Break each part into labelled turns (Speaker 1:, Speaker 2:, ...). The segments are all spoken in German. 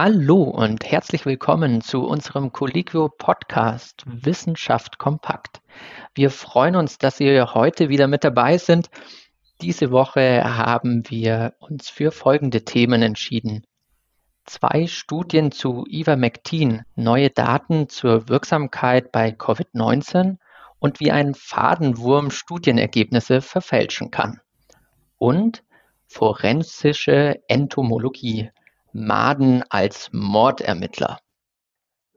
Speaker 1: Hallo und herzlich willkommen zu unserem Colliquio Podcast Wissenschaft kompakt. Wir freuen uns, dass ihr heute wieder mit dabei sind. Diese Woche haben wir uns für folgende Themen entschieden. Zwei Studien zu Ivermectin, neue Daten zur Wirksamkeit bei Covid-19 und wie ein Fadenwurm Studienergebnisse verfälschen kann. Und forensische Entomologie, Maden als Mordermittler.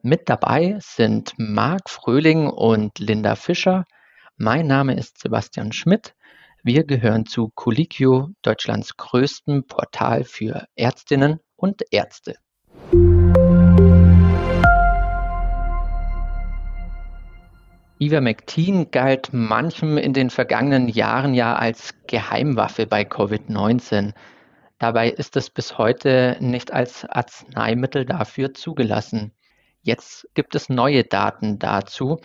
Speaker 1: Mit dabei sind Marc Fröhling und Linda Fischer. Mein Name ist Sebastian Schmidt. Wir gehören zu Colliquio, Deutschlands größtem Portal für Ärztinnen und Ärzte. Ivermectin galt manchem in den vergangenen Jahren ja als Geheimwaffe bei Covid-19. Dabei ist es bis heute nicht als Arzneimittel dafür zugelassen. Jetzt gibt es neue Daten dazu.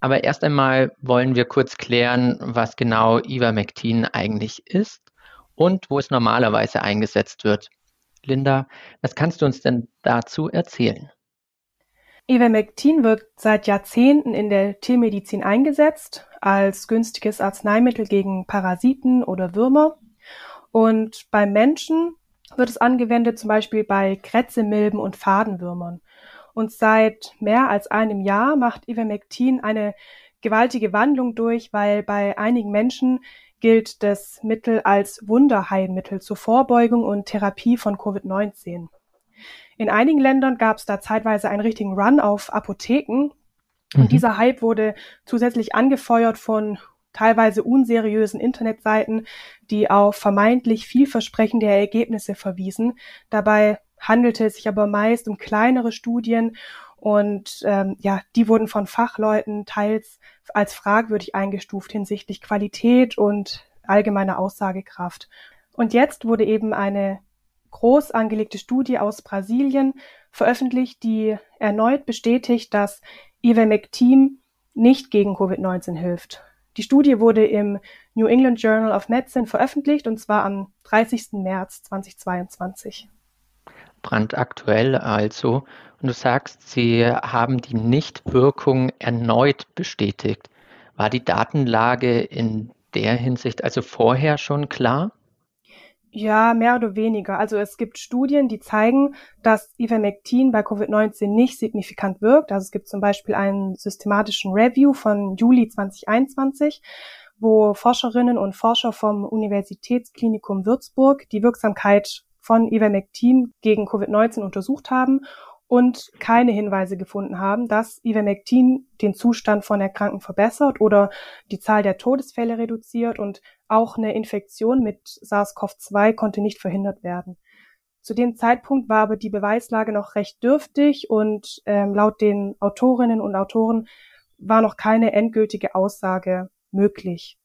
Speaker 1: Aber erst einmal wollen wir kurz klären, was genau Ivermectin eigentlich ist und wo es normalerweise eingesetzt wird. Linda, was kannst du uns denn dazu erzählen?
Speaker 2: Ivermectin wird seit Jahrzehnten in der Tiermedizin eingesetzt als günstiges Arzneimittel gegen Parasiten oder Würmer. Und beim Menschen wird es angewendet, zum Beispiel bei Krätzemilben und Fadenwürmern. Und seit mehr als einem Jahr macht Ivermectin eine gewaltige Wandlung durch, weil bei einigen Menschen gilt das Mittel als Wunderheilmittel zur Vorbeugung und Therapie von Covid-19. In einigen Ländern gab es da zeitweise einen richtigen Run auf Apotheken. Und mhm. dieser Hype wurde zusätzlich angefeuert von teilweise unseriösen Internetseiten, die auf vermeintlich vielversprechende Ergebnisse verwiesen. Dabei handelte es sich aber meist um kleinere Studien und ähm, ja, die wurden von Fachleuten teils als fragwürdig eingestuft hinsichtlich Qualität und allgemeiner Aussagekraft. Und jetzt wurde eben eine groß angelegte Studie aus Brasilien veröffentlicht, die erneut bestätigt, dass Ivermectin nicht gegen Covid-19 hilft. Die Studie wurde im New England Journal of Medicine veröffentlicht und zwar am 30. März 2022.
Speaker 1: Brandaktuell also. Und du sagst, Sie haben die Nichtwirkung erneut bestätigt. War die Datenlage in der Hinsicht also vorher schon klar?
Speaker 2: Ja, mehr oder weniger. Also es gibt Studien, die zeigen, dass Ivermectin bei Covid-19 nicht signifikant wirkt. Also es gibt zum Beispiel einen systematischen Review von Juli 2021, wo Forscherinnen und Forscher vom Universitätsklinikum Würzburg die Wirksamkeit von Ivermectin gegen Covid-19 untersucht haben und keine Hinweise gefunden haben, dass Ivermectin den Zustand von Erkrankten verbessert oder die Zahl der Todesfälle reduziert und auch eine Infektion mit SARS-CoV-2 konnte nicht verhindert werden. Zu dem Zeitpunkt war aber die Beweislage noch recht dürftig und ähm, laut den Autorinnen und Autoren war noch keine endgültige Aussage möglich.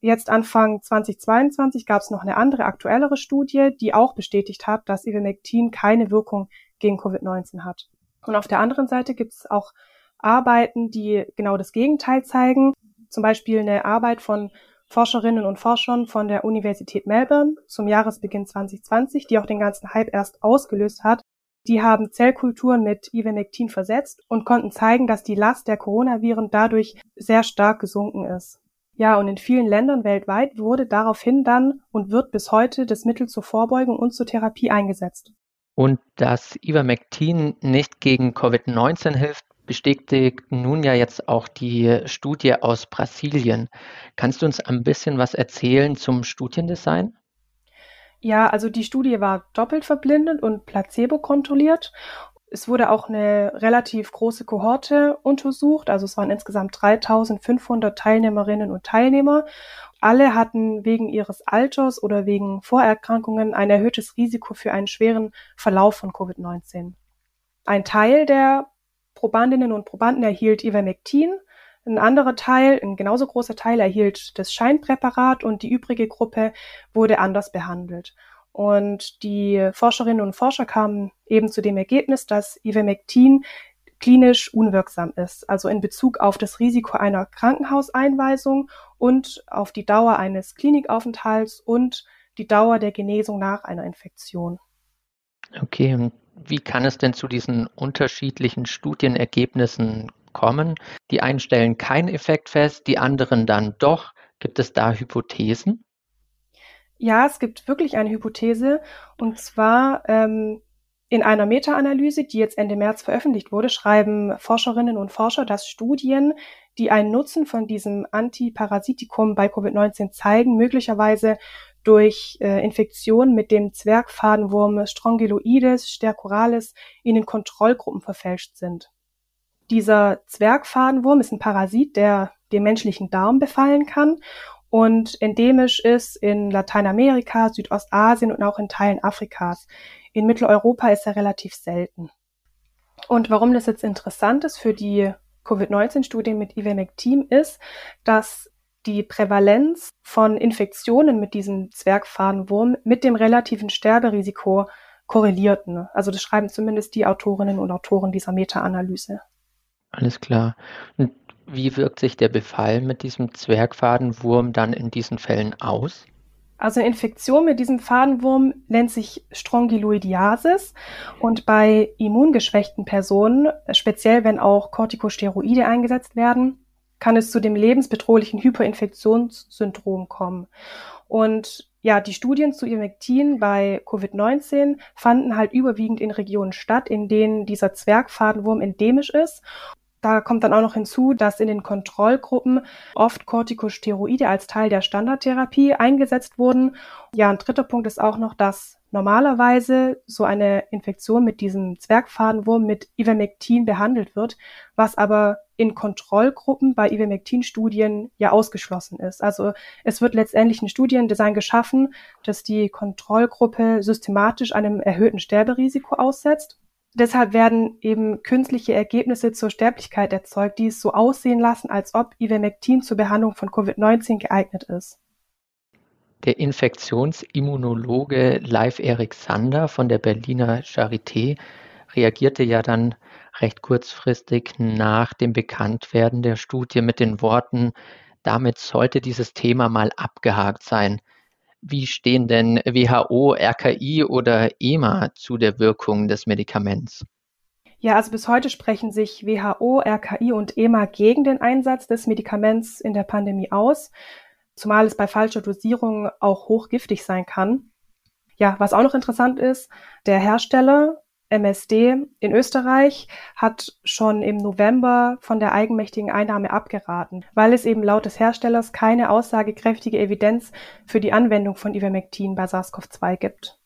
Speaker 2: Jetzt Anfang 2022 gab es noch eine andere aktuellere Studie, die auch bestätigt hat, dass Ivermectin keine Wirkung gegen Covid-19 hat. Und auf der anderen Seite gibt es auch Arbeiten, die genau das Gegenteil zeigen. Zum Beispiel eine Arbeit von Forscherinnen und Forschern von der Universität Melbourne zum Jahresbeginn 2020, die auch den ganzen Hype erst ausgelöst hat. Die haben Zellkulturen mit Ivermectin versetzt und konnten zeigen, dass die Last der Coronaviren dadurch sehr stark gesunken ist. Ja, und in vielen Ländern weltweit wurde daraufhin dann und wird bis heute das Mittel zur Vorbeugung und zur Therapie eingesetzt.
Speaker 1: Und dass Ivermectin nicht gegen Covid-19 hilft, bestätigt nun ja jetzt auch die Studie aus Brasilien. Kannst du uns ein bisschen was erzählen zum Studiendesign?
Speaker 2: Ja, also die Studie war doppelt verblindet und placebo-kontrolliert. Es wurde auch eine relativ große Kohorte untersucht, also es waren insgesamt 3500 Teilnehmerinnen und Teilnehmer alle hatten wegen ihres Alters oder wegen Vorerkrankungen ein erhöhtes Risiko für einen schweren Verlauf von Covid-19. Ein Teil der Probandinnen und Probanden erhielt Ivermectin, ein anderer Teil, ein genauso großer Teil erhielt das Scheinpräparat und die übrige Gruppe wurde anders behandelt. Und die Forscherinnen und Forscher kamen eben zu dem Ergebnis, dass Ivermectin klinisch unwirksam ist, also in Bezug auf das Risiko einer Krankenhauseinweisung und auf die Dauer eines Klinikaufenthalts und die Dauer der Genesung nach einer Infektion.
Speaker 1: Okay, und Wie kann es denn zu diesen unterschiedlichen Studienergebnissen kommen? Die einen stellen keinen Effekt fest, die anderen dann doch. Gibt es da Hypothesen?
Speaker 2: Ja, es gibt wirklich eine Hypothese. Und zwar ähm, in einer Meta-Analyse, die jetzt Ende März veröffentlicht wurde, schreiben Forscherinnen und Forscher, dass Studien, die einen Nutzen von diesem Antiparasitikum bei Covid-19 zeigen, möglicherweise durch äh, Infektion mit dem Zwergfadenwurm Strongyloides stercoralis in den Kontrollgruppen verfälscht sind. Dieser Zwergfadenwurm ist ein Parasit, der den menschlichen Darm befallen kann und endemisch ist in Lateinamerika, Südostasien und auch in Teilen Afrikas. In Mitteleuropa ist er relativ selten. Und warum das jetzt interessant ist für die Covid-19-Studien mit Ivermectin ist, dass die Prävalenz von Infektionen mit diesem Zwergfadenwurm mit dem relativen Sterberisiko korrelierten. Also das schreiben zumindest die Autorinnen und Autoren dieser Meta-Analyse.
Speaker 1: Alles klar. Und wie wirkt sich der Befall mit diesem Zwergfadenwurm dann in diesen Fällen aus?
Speaker 2: Also eine Infektion mit diesem Fadenwurm nennt sich Strongyloidiasis und bei immungeschwächten Personen, speziell wenn auch Corticosteroide eingesetzt werden, kann es zu dem lebensbedrohlichen Hyperinfektionssyndrom kommen. Und ja, die Studien zu Ivermectin bei Covid-19 fanden halt überwiegend in Regionen statt, in denen dieser Zwergfadenwurm endemisch ist da kommt dann auch noch hinzu, dass in den Kontrollgruppen oft Corticosteroide als Teil der Standardtherapie eingesetzt wurden. Ja, ein dritter Punkt ist auch noch, dass normalerweise so eine Infektion mit diesem Zwergfadenwurm mit Ivermectin behandelt wird, was aber in Kontrollgruppen bei Ivermectin-Studien ja ausgeschlossen ist. Also es wird letztendlich ein Studiendesign geschaffen, das die Kontrollgruppe systematisch einem erhöhten Sterberisiko aussetzt Deshalb werden eben künstliche Ergebnisse zur Sterblichkeit erzeugt, die es so aussehen lassen, als ob Ivermectin zur Behandlung von Covid-19 geeignet ist.
Speaker 1: Der Infektionsimmunologe Leif Erik Sander von der Berliner Charité reagierte ja dann recht kurzfristig nach dem Bekanntwerden der Studie mit den Worten, damit sollte dieses Thema mal abgehakt sein. Wie stehen denn WHO, RKI oder EMA zu der Wirkung des Medikaments?
Speaker 2: Ja, also bis heute sprechen sich WHO, RKI und EMA gegen den Einsatz des Medikaments in der Pandemie aus, zumal es bei falscher Dosierung auch hochgiftig sein kann. Ja, was auch noch interessant ist, der Hersteller MSD in Österreich hat schon im November von der eigenmächtigen Einnahme abgeraten, weil es eben laut des Herstellers keine aussagekräftige Evidenz für die Anwendung von Ivermectin bei SARS-CoV-2 gibt.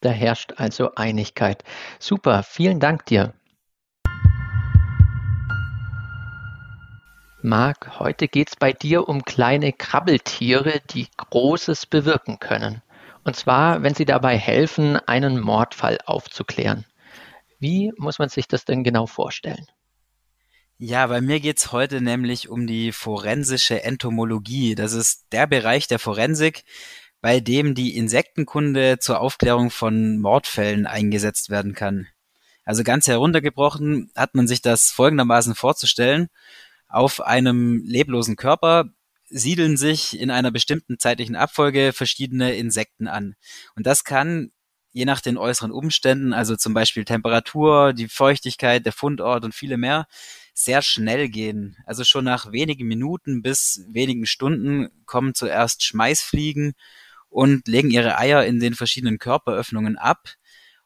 Speaker 1: Da herrscht also Einigkeit. Super, vielen Dank dir. Marc, heute geht es bei dir um kleine Krabbeltiere, die Großes bewirken können. Und zwar, wenn sie dabei helfen, einen Mordfall aufzuklären. Wie muss man sich das denn genau vorstellen?
Speaker 3: Ja, bei mir geht's heute nämlich um die forensische Entomologie. Das ist der Bereich der Forensik, bei dem die Insektenkunde zur Aufklärung von Mordfällen eingesetzt werden kann. Also ganz heruntergebrochen hat man sich das folgendermaßen vorzustellen. Auf einem leblosen Körper siedeln sich in einer bestimmten zeitlichen Abfolge verschiedene Insekten an. Und das kann je nach den äußeren Umständen, also zum Beispiel Temperatur, die Feuchtigkeit, der Fundort und viele mehr, sehr schnell gehen. Also schon nach wenigen Minuten bis wenigen Stunden kommen zuerst Schmeißfliegen und legen ihre Eier in den verschiedenen Körperöffnungen ab.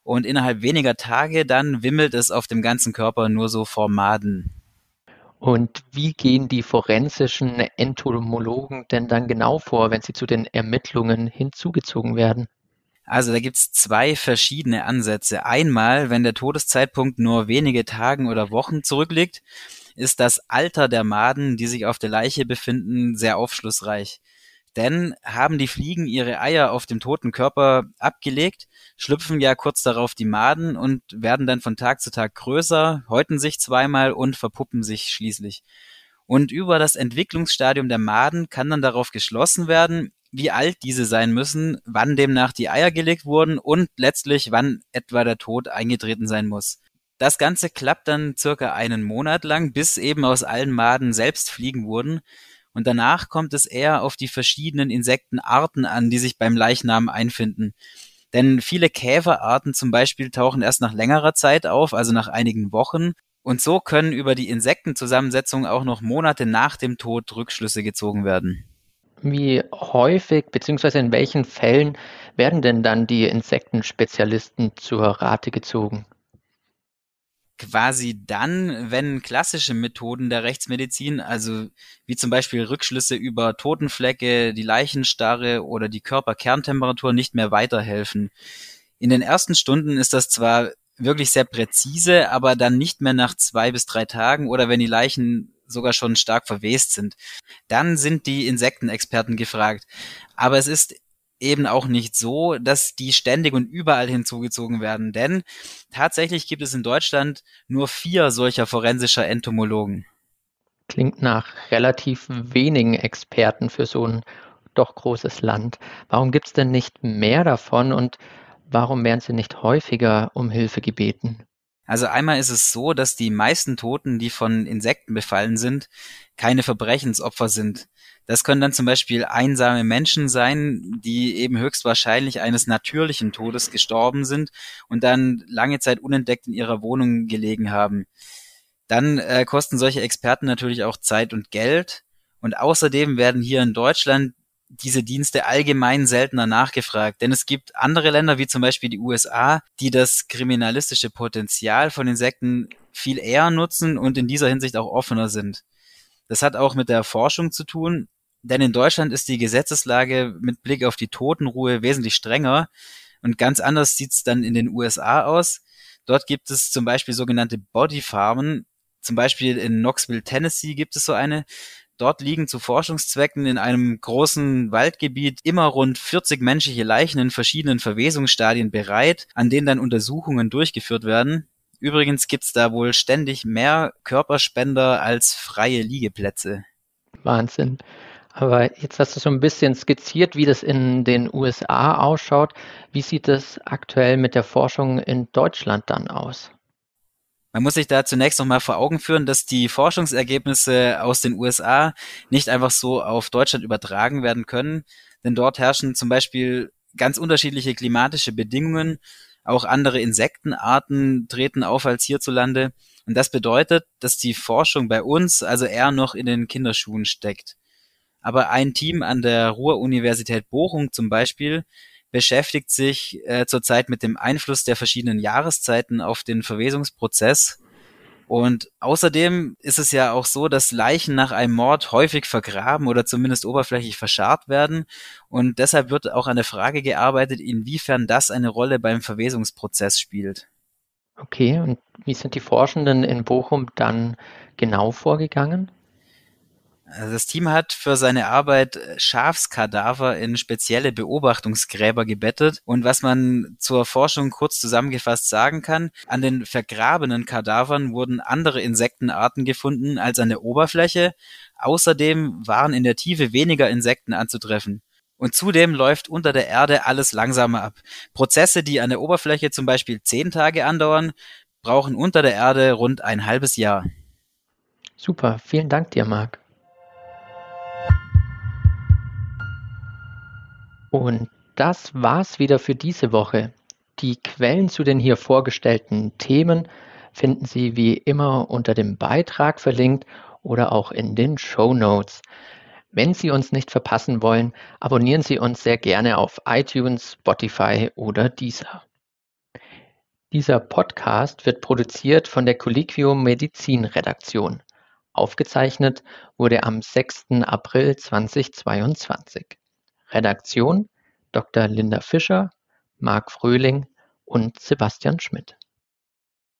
Speaker 3: Und innerhalb weniger Tage dann wimmelt es auf dem ganzen Körper nur so vor Maden.
Speaker 1: Und wie gehen die forensischen Entomologen denn dann genau vor, wenn sie zu den Ermittlungen hinzugezogen werden?
Speaker 3: Also da gibt's zwei verschiedene Ansätze. Einmal, wenn der Todeszeitpunkt nur wenige Tagen oder Wochen zurückliegt, ist das Alter der Maden, die sich auf der Leiche befinden, sehr aufschlussreich. Denn haben die Fliegen ihre Eier auf dem toten Körper abgelegt, schlüpfen ja kurz darauf die Maden und werden dann von Tag zu Tag größer, häuten sich zweimal und verpuppen sich schließlich. Und über das Entwicklungsstadium der Maden kann dann darauf geschlossen werden, wie alt diese sein müssen, wann demnach die Eier gelegt wurden und letztlich wann etwa der Tod eingetreten sein muss. Das Ganze klappt dann circa einen Monat lang, bis eben aus allen Maden selbst Fliegen wurden. Und danach kommt es eher auf die verschiedenen Insektenarten an, die sich beim Leichnam einfinden. Denn viele Käferarten zum Beispiel tauchen erst nach längerer Zeit auf, also nach einigen Wochen. Und so können über die Insektenzusammensetzung auch noch Monate nach dem Tod Rückschlüsse gezogen werden.
Speaker 1: Wie häufig bzw. in welchen Fällen werden denn dann die Insektenspezialisten zur Rate gezogen?
Speaker 3: Quasi dann, wenn klassische Methoden der Rechtsmedizin, also wie zum Beispiel Rückschlüsse über Totenflecke, die Leichenstarre oder die Körperkerntemperatur nicht mehr weiterhelfen. In den ersten Stunden ist das zwar wirklich sehr präzise, aber dann nicht mehr nach zwei bis drei Tagen oder wenn die Leichen sogar schon stark verwest sind. Dann sind die Insektenexperten gefragt. Aber es ist eben auch nicht so, dass die ständig und überall hinzugezogen werden. Denn tatsächlich gibt es in Deutschland nur vier solcher forensischer Entomologen.
Speaker 1: Klingt nach relativ wenigen Experten für so ein doch großes Land. Warum gibt es denn nicht mehr davon und warum werden sie nicht häufiger um Hilfe gebeten?
Speaker 3: Also einmal ist es so, dass die meisten Toten, die von Insekten befallen sind, keine Verbrechensopfer sind. Das können dann zum Beispiel einsame Menschen sein, die eben höchstwahrscheinlich eines natürlichen Todes gestorben sind und dann lange Zeit unentdeckt in ihrer Wohnung gelegen haben. Dann äh, kosten solche Experten natürlich auch Zeit und Geld. Und außerdem werden hier in Deutschland diese Dienste allgemein seltener nachgefragt. Denn es gibt andere Länder, wie zum Beispiel die USA, die das kriminalistische Potenzial von Insekten viel eher nutzen und in dieser Hinsicht auch offener sind. Das hat auch mit der Forschung zu tun, denn in Deutschland ist die Gesetzeslage mit Blick auf die Totenruhe wesentlich strenger und ganz anders sieht's dann in den USA aus. Dort gibt es zum Beispiel sogenannte Bodyfarmen. Zum Beispiel in Knoxville, Tennessee gibt es so eine. Dort liegen zu Forschungszwecken in einem großen Waldgebiet immer rund 40 menschliche Leichen in verschiedenen Verwesungsstadien bereit, an denen dann Untersuchungen durchgeführt werden. Übrigens gibt's da wohl ständig mehr Körperspender als freie Liegeplätze.
Speaker 1: Wahnsinn. Aber jetzt hast du so ein bisschen skizziert, wie das in den USA ausschaut. Wie sieht es aktuell mit der Forschung in Deutschland dann aus?
Speaker 3: Man muss sich da zunächst nochmal vor Augen führen, dass die Forschungsergebnisse aus den USA nicht einfach so auf Deutschland übertragen werden können, denn dort herrschen zum Beispiel ganz unterschiedliche klimatische Bedingungen, auch andere Insektenarten treten auf als hierzulande. Und das bedeutet, dass die Forschung bei uns also eher noch in den Kinderschuhen steckt. Aber ein Team an der Ruhr-Universität Bochum zum Beispiel beschäftigt sich äh, zurzeit mit dem Einfluss der verschiedenen Jahreszeiten auf den Verwesungsprozess. Und außerdem ist es ja auch so, dass Leichen nach einem Mord häufig vergraben oder zumindest oberflächlich verscharrt werden. Und deshalb wird auch an der Frage gearbeitet, inwiefern das eine Rolle beim Verwesungsprozess spielt.
Speaker 1: Okay, und wie sind die Forschenden in Bochum dann genau vorgegangen?
Speaker 3: Also das Team hat für seine Arbeit äh, Schafskadaver in spezielle Beobachtungsgräber gebettet. Und was man zur Forschung kurz zusammengefasst sagen kann, an den vergrabenen Kadavern wurden andere Insektenarten gefunden als an der Oberfläche. Außerdem waren in der Tiefe weniger Insekten anzutreffen. Und zudem läuft unter der Erde alles langsamer ab. Prozesse, die an der Oberfläche zum Beispiel zehn Tage andauern, brauchen unter der Erde rund ein halbes Jahr.
Speaker 1: Super, vielen Dank dir, Marc. Und das war's wieder für diese Woche. Die Quellen zu den hier vorgestellten Themen finden Sie wie immer unter dem Beitrag verlinkt oder auch in den Show Notes. Wenn Sie uns nicht verpassen wollen, abonnieren Sie uns sehr gerne auf iTunes, Spotify oder Deezer. Dieser Podcast wird produziert von der Colliquio Medizin Redaktion. Aufgezeichnet wurde am 6. April 2022. Redaktion Dr. Linda Fischer, Marc Fröhling und Sebastian Schmidt.